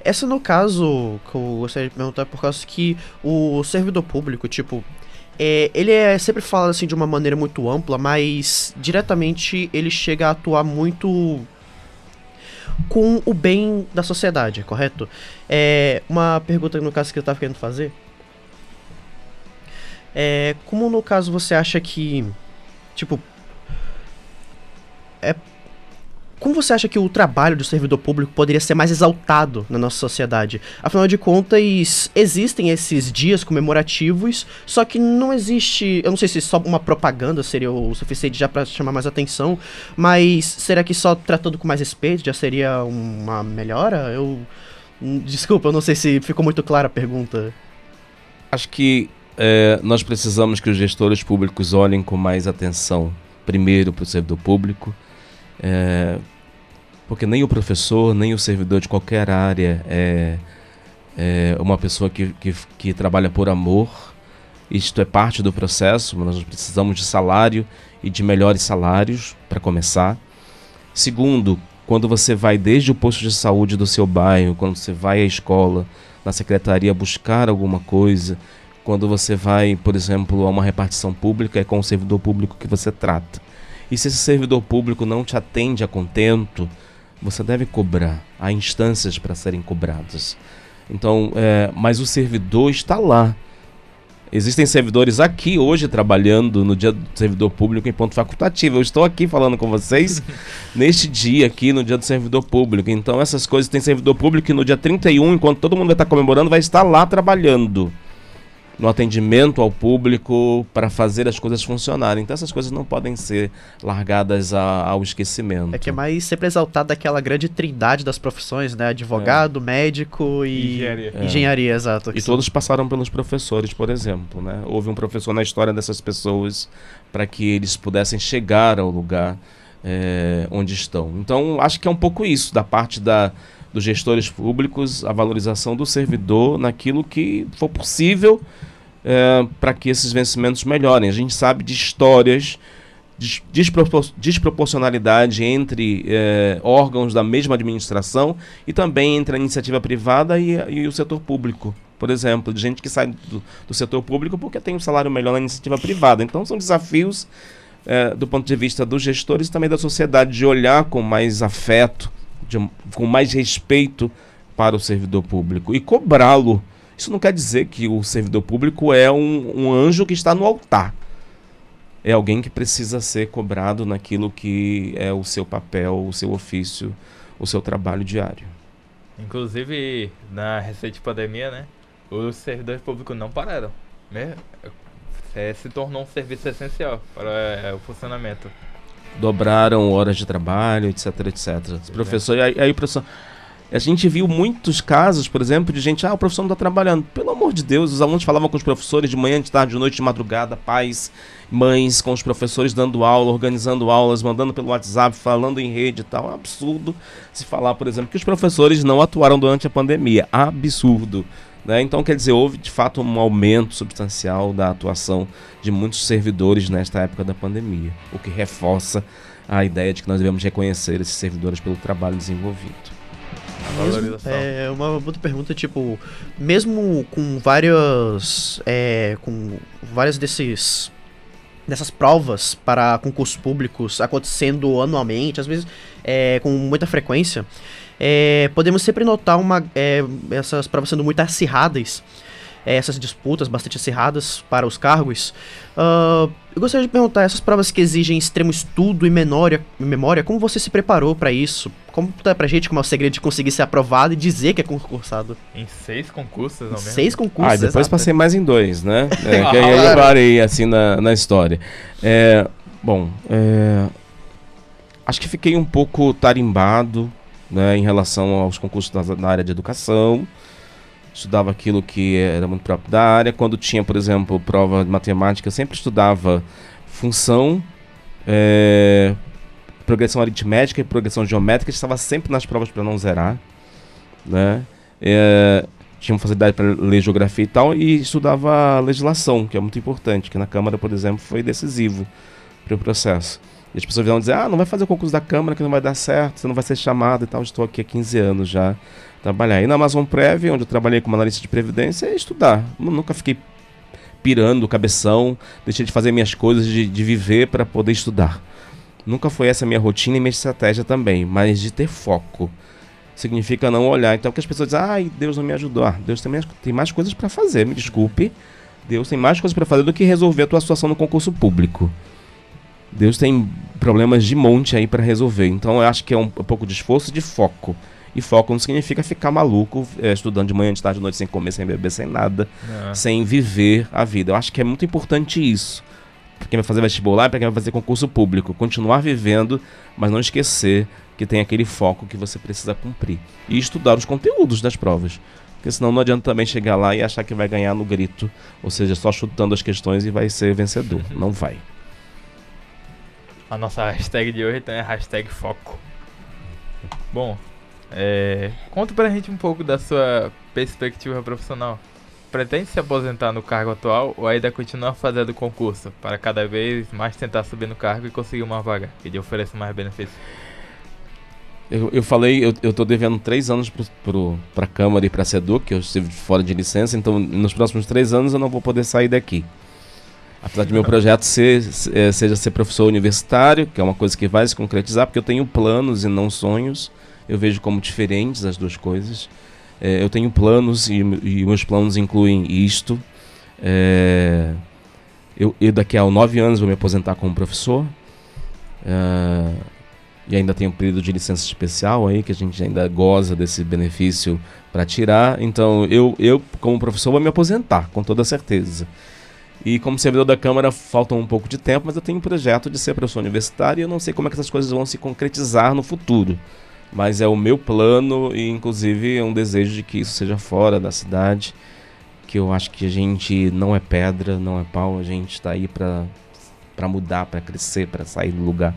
essa no caso que eu gostaria de perguntar é por causa que o servidor público, tipo, é, ele é sempre falado assim de uma maneira muito ampla, mas diretamente ele chega a atuar muito com o bem da sociedade, correto? É, uma pergunta no caso que eu estava querendo fazer. É, como no caso você acha que, tipo, é como você acha que o trabalho do servidor público poderia ser mais exaltado na nossa sociedade? Afinal de contas, existem esses dias comemorativos, só que não existe. Eu não sei se só uma propaganda seria o suficiente já para chamar mais atenção, mas será que só tratando com mais respeito já seria uma melhora? Eu. Desculpa, eu não sei se ficou muito clara a pergunta. Acho que é, nós precisamos que os gestores públicos olhem com mais atenção, primeiro, para o servidor público é, porque nem o professor, nem o servidor de qualquer área é, é uma pessoa que, que, que, trabalha por amor. Isto é parte do processo, nós precisamos de salário e de melhores salários para começar. Segundo, quando você vai desde o posto de saúde do seu bairro, quando você vai à escola, na secretaria buscar alguma coisa, quando você vai, por exemplo, a uma repartição pública, é com o servidor público que você trata. E se esse servidor público não te atende a contento, você deve cobrar. Há instâncias para serem cobradas. Então, é, mas o servidor está lá. existem servidores aqui hoje trabalhando no dia do servidor público em ponto facultativo. Eu estou aqui falando com vocês neste dia aqui, no dia do servidor público. Então, essas coisas tem servidor público que no dia 31, enquanto todo mundo vai estar comemorando, vai estar lá trabalhando no atendimento ao público para fazer as coisas funcionarem. Então essas coisas não podem ser largadas a, ao esquecimento. É que é mais sempre exaltado aquela grande trindade das profissões, né? Advogado, é. médico e engenharia. É. engenharia exato. E todos passaram pelos professores, por exemplo, né? Houve um professor na história dessas pessoas para que eles pudessem chegar ao lugar é, onde estão. Então acho que é um pouco isso da parte da dos gestores públicos, a valorização do servidor naquilo que for possível é, para que esses vencimentos melhorem. A gente sabe de histórias de despropor desproporcionalidade entre é, órgãos da mesma administração e também entre a iniciativa privada e, e o setor público. Por exemplo, de gente que sai do, do, setor público porque tem um salário melhor na iniciativa privada. Então, são desafios é, do ponto de vista dos gestores e também da sociedade de olhar com mais afeto de, com mais respeito para o servidor público e cobrá-lo. Isso não quer dizer que o servidor público é um, um anjo que está no altar. É alguém que precisa ser cobrado naquilo que é o seu papel, o seu ofício, o seu trabalho diário. Inclusive, na recente pandemia, né? Os servidores públicos não pararam. Né? É, se tornou um serviço essencial para é, o funcionamento dobraram horas de trabalho, etc, etc. Os professores, aí, aí o professor, a gente viu muitos casos, por exemplo, de gente, ah, o professor não está trabalhando. Pelo amor de Deus, os alunos falavam com os professores de manhã, de tarde, de noite, de madrugada, pais, mães, com os professores dando aula, organizando aulas, mandando pelo WhatsApp, falando em rede e tal. É um absurdo se falar, por exemplo, que os professores não atuaram durante a pandemia. Absurdo. Né? Então, quer dizer, houve de fato um aumento substancial da atuação de muitos servidores nesta época da pandemia, o que reforça a ideia de que nós devemos reconhecer esses servidores pelo trabalho desenvolvido. Mesmo, é uma outra pergunta, tipo, mesmo com várias. É, com várias desses. dessas provas para concursos públicos acontecendo anualmente, às vezes é, com muita frequência, é, podemos sempre notar uma, é, essas provas sendo muito acirradas, é, essas disputas bastante acirradas para os cargos. Uh, eu gostaria de perguntar, essas provas que exigem extremo estudo e memória, memória como você se preparou para isso? Como tá pra gente como é o segredo de conseguir ser aprovado e dizer que é concursado? Em seis concursos, não mesmo? Seis concursos, Ah, depois exato. passei mais em dois, né? É, que aí eu parei, assim, na, na história. É, bom, é, acho que fiquei um pouco tarimbado né, em relação aos concursos na área de educação. Estudava aquilo que era muito próprio da área. Quando tinha, por exemplo, prova de matemática, eu sempre estudava função, é, progressão aritmética e progressão geométrica. Estava sempre nas provas para não zerar. Né? É, tinha facilidade para ler geografia e tal, e estudava legislação, que é muito importante, que na Câmara, por exemplo, foi decisivo para o processo. E as pessoas vão dizer, ah, não vai fazer o concurso da Câmara que não vai dar certo, você não vai ser chamado e tal. Estou aqui há 15 anos já trabalhar. E na Amazon Prev, onde eu trabalhei como analista de previdência, é estudar. Eu nunca fiquei pirando, cabeção, deixei de fazer minhas coisas, de, de viver para poder estudar. Nunca foi essa a minha rotina e minha estratégia também, mas de ter foco. Significa não olhar. Então, que as pessoas dizem, ai, Deus não me ajudou. Ah, Deus tem mais, tem mais coisas para fazer, me desculpe. Deus tem mais coisas para fazer do que resolver a tua situação no concurso público. Deus tem problemas de monte aí para resolver. Então eu acho que é um, um, pouco de esforço de foco. E foco não significa ficar maluco é, estudando de manhã, de tarde, de noite, sem comer, sem beber, sem nada, é. sem viver a vida. Eu acho que é muito importante isso. Para quem vai fazer vestibular, para quem vai fazer concurso público. Continuar vivendo, mas não esquecer que tem aquele foco que você precisa cumprir. E estudar os conteúdos das provas. Porque senão não adianta também chegar lá e achar que vai ganhar no grito. Ou seja, só chutando as questões e vai ser vencedor. Não vai. A nossa hashtag de hoje então é hashtag foco. Bom, é, conta pra gente um pouco da sua perspectiva profissional. Pretende se aposentar no cargo atual ou ainda continuar fazendo concurso para cada vez mais tentar subir no cargo e conseguir uma vaga que lhe ofereça mais benefícios? Eu, eu falei, eu, eu tô devendo três anos para a Câmara e para a SEDUC, que eu estive fora de licença, então nos próximos três anos eu não vou poder sair daqui. Apesar de meu projeto ser, é, seja ser professor universitário, que é uma coisa que vai se concretizar, porque eu tenho planos e não sonhos. Eu vejo como diferentes as duas coisas. É, eu tenho planos e, e meus planos incluem isto. É, eu, eu, daqui a nove anos vou me aposentar como professor. É, e ainda tem um período de licença especial aí, que a gente ainda goza desse benefício para tirar. Então, eu, eu, como professor, vou me aposentar, com toda certeza. E como servidor da Câmara, falta um pouco de tempo, mas eu tenho um projeto de ser professor universitário e eu não sei como é que essas coisas vão se concretizar no futuro. Mas é o meu plano e, inclusive, é um desejo de que isso seja fora da cidade. Que eu acho que a gente não é pedra, não é pau, a gente está aí para mudar, para crescer, para sair do lugar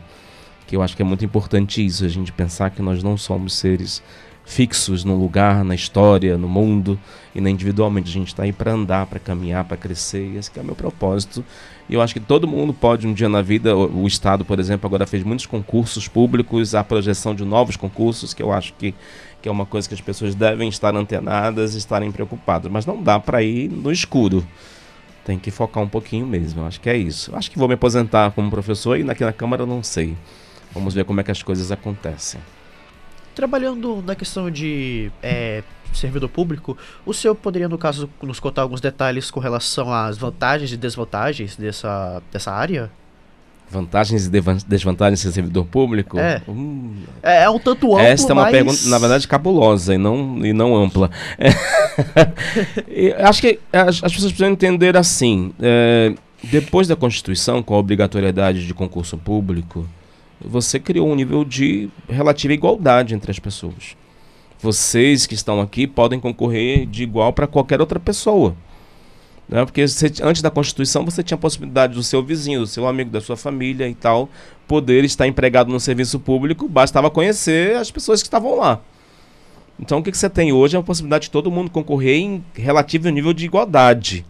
que eu acho que é muito importante isso, a gente pensar que nós não somos seres fixos no lugar, na história, no mundo e nem individualmente. A gente está aí para andar, para caminhar, para crescer. E esse é o meu propósito. E eu acho que todo mundo pode um dia na vida. O, Estado, por exemplo, agora fez muitos concursos públicos, a projeção de novos concursos, que eu acho que, que é uma coisa que as pessoas devem estar antenadas estarem preocupadas. Mas não dá para ir no escuro. Tem que focar um pouquinho mesmo. Eu acho que é isso. Eu acho que vou me aposentar como professor e aqui na Câmara não sei. Vamos ver como é que as coisas acontecem. Trabalhando na questão de é, servidor público, o senhor poderia, no caso, nos contar alguns detalhes com relação às vantagens e desvantagens dessa, dessa área? Vantagens e desvantagens de ser servidor público? É. Hum. é, é um tanto amplo, Esta é uma mas... pergunta, na verdade, cabulosa e não, e não ampla. É. acho que as, as, pessoas precisam entender assim. É, depois da Constituição, com a obrigatoriedade de concurso público, você criou um nível de relativa igualdade entre as pessoas. Vocês que estão aqui podem concorrer de igual para qualquer outra pessoa. Né? Porque você, antes da Constituição você tinha a possibilidade do seu vizinho, do seu amigo, da sua família e tal, poder estar empregado no serviço público, bastava conhecer as pessoas que estavam lá. Então o que, que você tem hoje é a possibilidade de todo mundo concorrer em relativo nível de igualdade.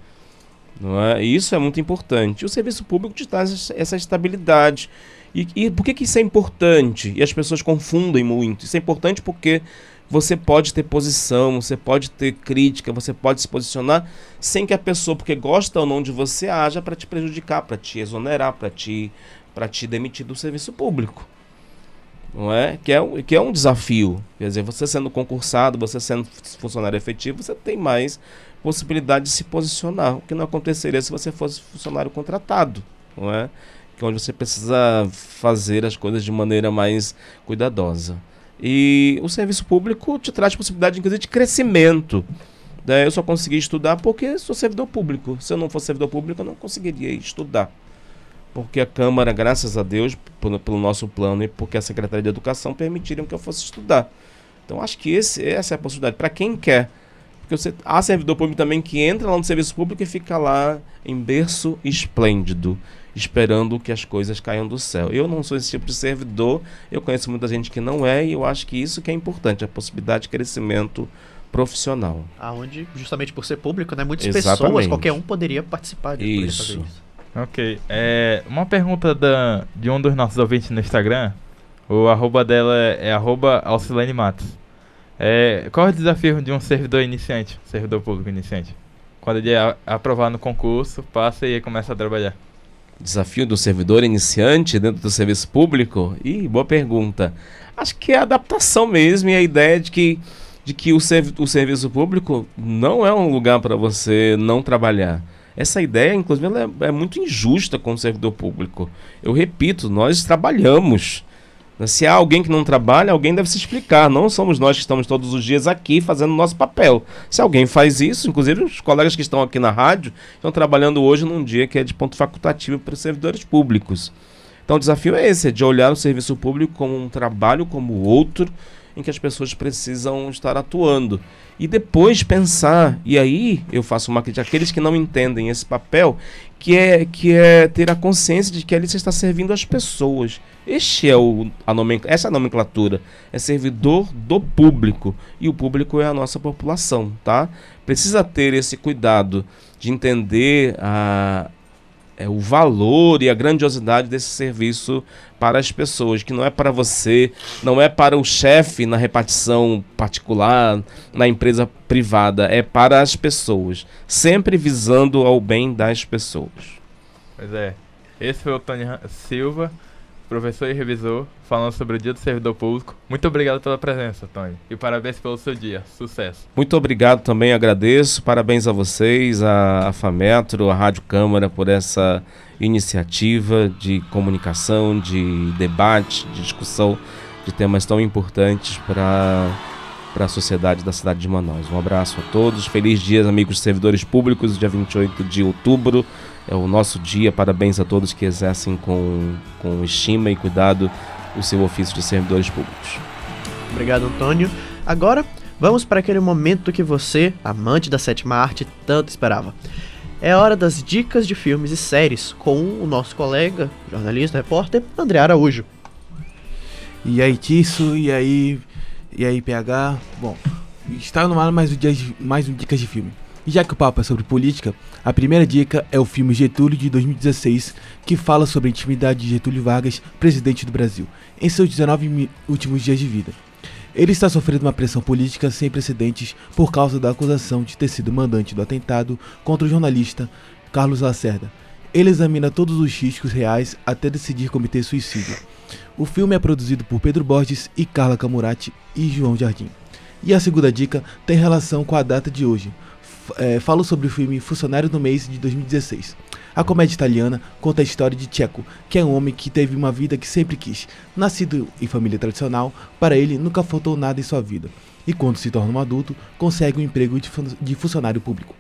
Não é? E isso é muito importante. O serviço público te traz essa estabilidade e, e por que, que isso é importante? E as pessoas confundem muito. Isso é importante porque você pode ter posição, você pode ter crítica, você pode se posicionar sem que a pessoa, porque gosta ou não de você, haja para te prejudicar, para te exonerar, para te, te demitir do serviço público. Não é? Que, é? que é um desafio. Quer dizer, você sendo concursado, você sendo funcionário efetivo, você tem mais possibilidade de se posicionar, o que não aconteceria se você fosse funcionário contratado. Não é? Que é onde você precisa fazer as coisas de maneira mais cuidadosa. E o serviço público te traz possibilidade, inclusive, de crescimento. Né? Eu só consegui estudar porque sou servidor público. Se eu não fosse servidor público, eu não conseguiria estudar. Porque a Câmara, graças a Deus, pelo, nosso plano e porque a Secretaria de Educação permitiram que eu fosse estudar. Então, acho que esse, essa é a possibilidade. Para quem quer. Porque você, há servidor público também que entra lá no serviço público e fica lá em berço esplêndido esperando que as coisas caiam do céu. Eu não sou esse tipo de servidor, eu conheço muita gente que não é e eu acho que isso que é importante, a possibilidade de crescimento profissional. Aonde, justamente por ser público, né, muitas Exatamente. pessoas, qualquer um poderia participar de isso. isso. Ok. É, uma pergunta da, de um dos nossos ouvintes no Instagram. O arroba dela é, é arroba Alcilene Matos. É, qual é o desafio de um servidor iniciante, servidor público iniciante? Quando ele é no concurso, passa e começa a trabalhar. Desafio do servidor iniciante dentro do serviço público? Ih, boa pergunta. Acho que é a adaptação mesmo e a ideia de que, de que o, servi o serviço público não é um lugar para você não trabalhar. Essa ideia, inclusive, é, é muito injusta com o servidor público. Eu repito, nós trabalhamos se há alguém que não trabalha, alguém deve se explicar. Não somos nós que estamos todos os dias aqui fazendo o nosso papel. Se alguém faz isso, inclusive os colegas que estão aqui na rádio, estão trabalhando hoje num dia que é de ponto facultativo para os servidores públicos. Então o desafio é esse, é de olhar o serviço público como um trabalho como outro, em que as pessoas precisam estar atuando. E depois pensar, e aí eu faço uma crítica àqueles que não entendem esse papel, que é, que é ter a consciência de que ali você está servindo as pessoas. Este é o, a essa é a nomenclatura. É servidor do público. E o público é a nossa população, tá? Precisa ter esse cuidado de entender a, é, o valor e a grandiosidade desse serviço para as pessoas, que não é para você, não é para o chefe na repartição particular, na empresa privada, é para as pessoas, sempre visando ao bem das pessoas. Pois é. Esse foi o Tony Silva. Professor e revisor, falando sobre o Dia do Servidor Público. Muito obrigado pela presença, Tony. E parabéns pelo seu dia. Sucesso. Muito obrigado também, agradeço. Parabéns a vocês, a, FAMetro, a Rádio Câmara, por essa iniciativa de comunicação, de debate, de discussão de temas tão importantes para para a sociedade da cidade de Manaus. Um abraço a todos, feliz dia, amigos servidores públicos, dia 28 de outubro é o nosso dia. Parabéns a todos que exercem com, com estima e cuidado o seu ofício de servidores públicos. Obrigado, Antônio. Agora, vamos para aquele momento que você, amante da sétima arte, tanto esperava. É hora das dicas de filmes e séries com o nosso colega, jornalista, repórter, André Araújo. E aí, Tisso, e aí, e aí, PH? Bom, está no ar mais um, dia de, mais um Dicas de Filme. E já que o papo é sobre política, a primeira dica é o filme Getúlio de 2016, que fala sobre a intimidade de Getúlio Vargas, presidente do Brasil, em seus 19 últimos dias de vida. Ele está sofrendo uma pressão política sem precedentes por causa da acusação de ter sido mandante do atentado contra o jornalista Carlos Lacerda. Ele examina todos os riscos reais até decidir cometer suicídio. O filme é produzido por Pedro Borges e Carla Camurati e João Jardim. E a segunda dica tem relação com a data de hoje. É, falo sobre o filme Funcionário do Mês de 2016. A comédia italiana conta a história de Checo, que é um homem que teve uma vida que sempre quis. Nascido em família tradicional, para ele nunca faltou nada em sua vida. E quando se torna um adulto, consegue um emprego de funcionário público,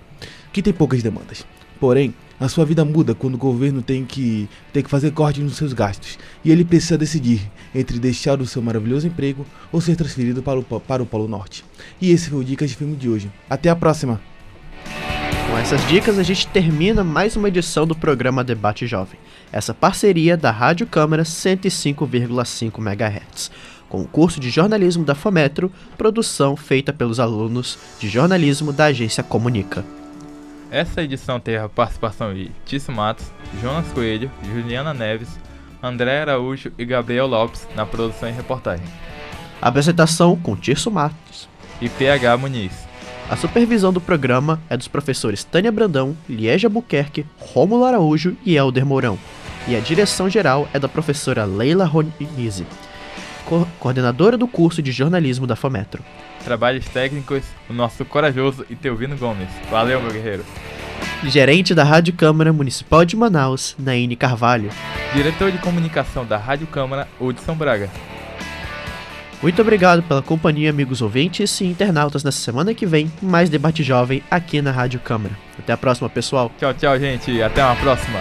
que tem poucas demandas. Porém, a sua vida muda quando o governo tem que, tem que fazer corte nos seus gastos e ele precisa decidir entre deixar o seu maravilhoso emprego ou ser transferido para o, para o Polo Norte. E esse foi o Dicas de Filme de hoje. Até a próxima! Com essas dicas, a gente termina mais uma edição do programa Debate Jovem, essa parceria da Rádio Câmara 105,5 MHz, com o curso de jornalismo da Fometro, produção feita pelos alunos de jornalismo da agência Comunica. Essa edição teve a participação de Tício Matos, Jonas Coelho, Juliana Neves, André Araújo e Gabriel Lopes na produção e reportagem. Apresentação com Tirso Matos e PH Muniz. A supervisão do programa é dos professores Tânia Brandão, Liege Buquerque, Rômulo Araújo e Helder Mourão. E a direção geral é da professora Leila Ronise, co coordenadora do curso de jornalismo da FOMetro trabalhos técnicos, o nosso corajoso e Teuvino Gomes. Valeu, meu guerreiro. Gerente da Rádio Câmara Municipal de Manaus, Naine Carvalho. Diretor de comunicação da Rádio Câmara, Hudson Braga. Muito obrigado pela companhia, amigos ouvintes e internautas. Nessa semana que vem, mais debate jovem aqui na Rádio Câmara. Até a próxima, pessoal. Tchau, tchau, gente. Até uma próxima.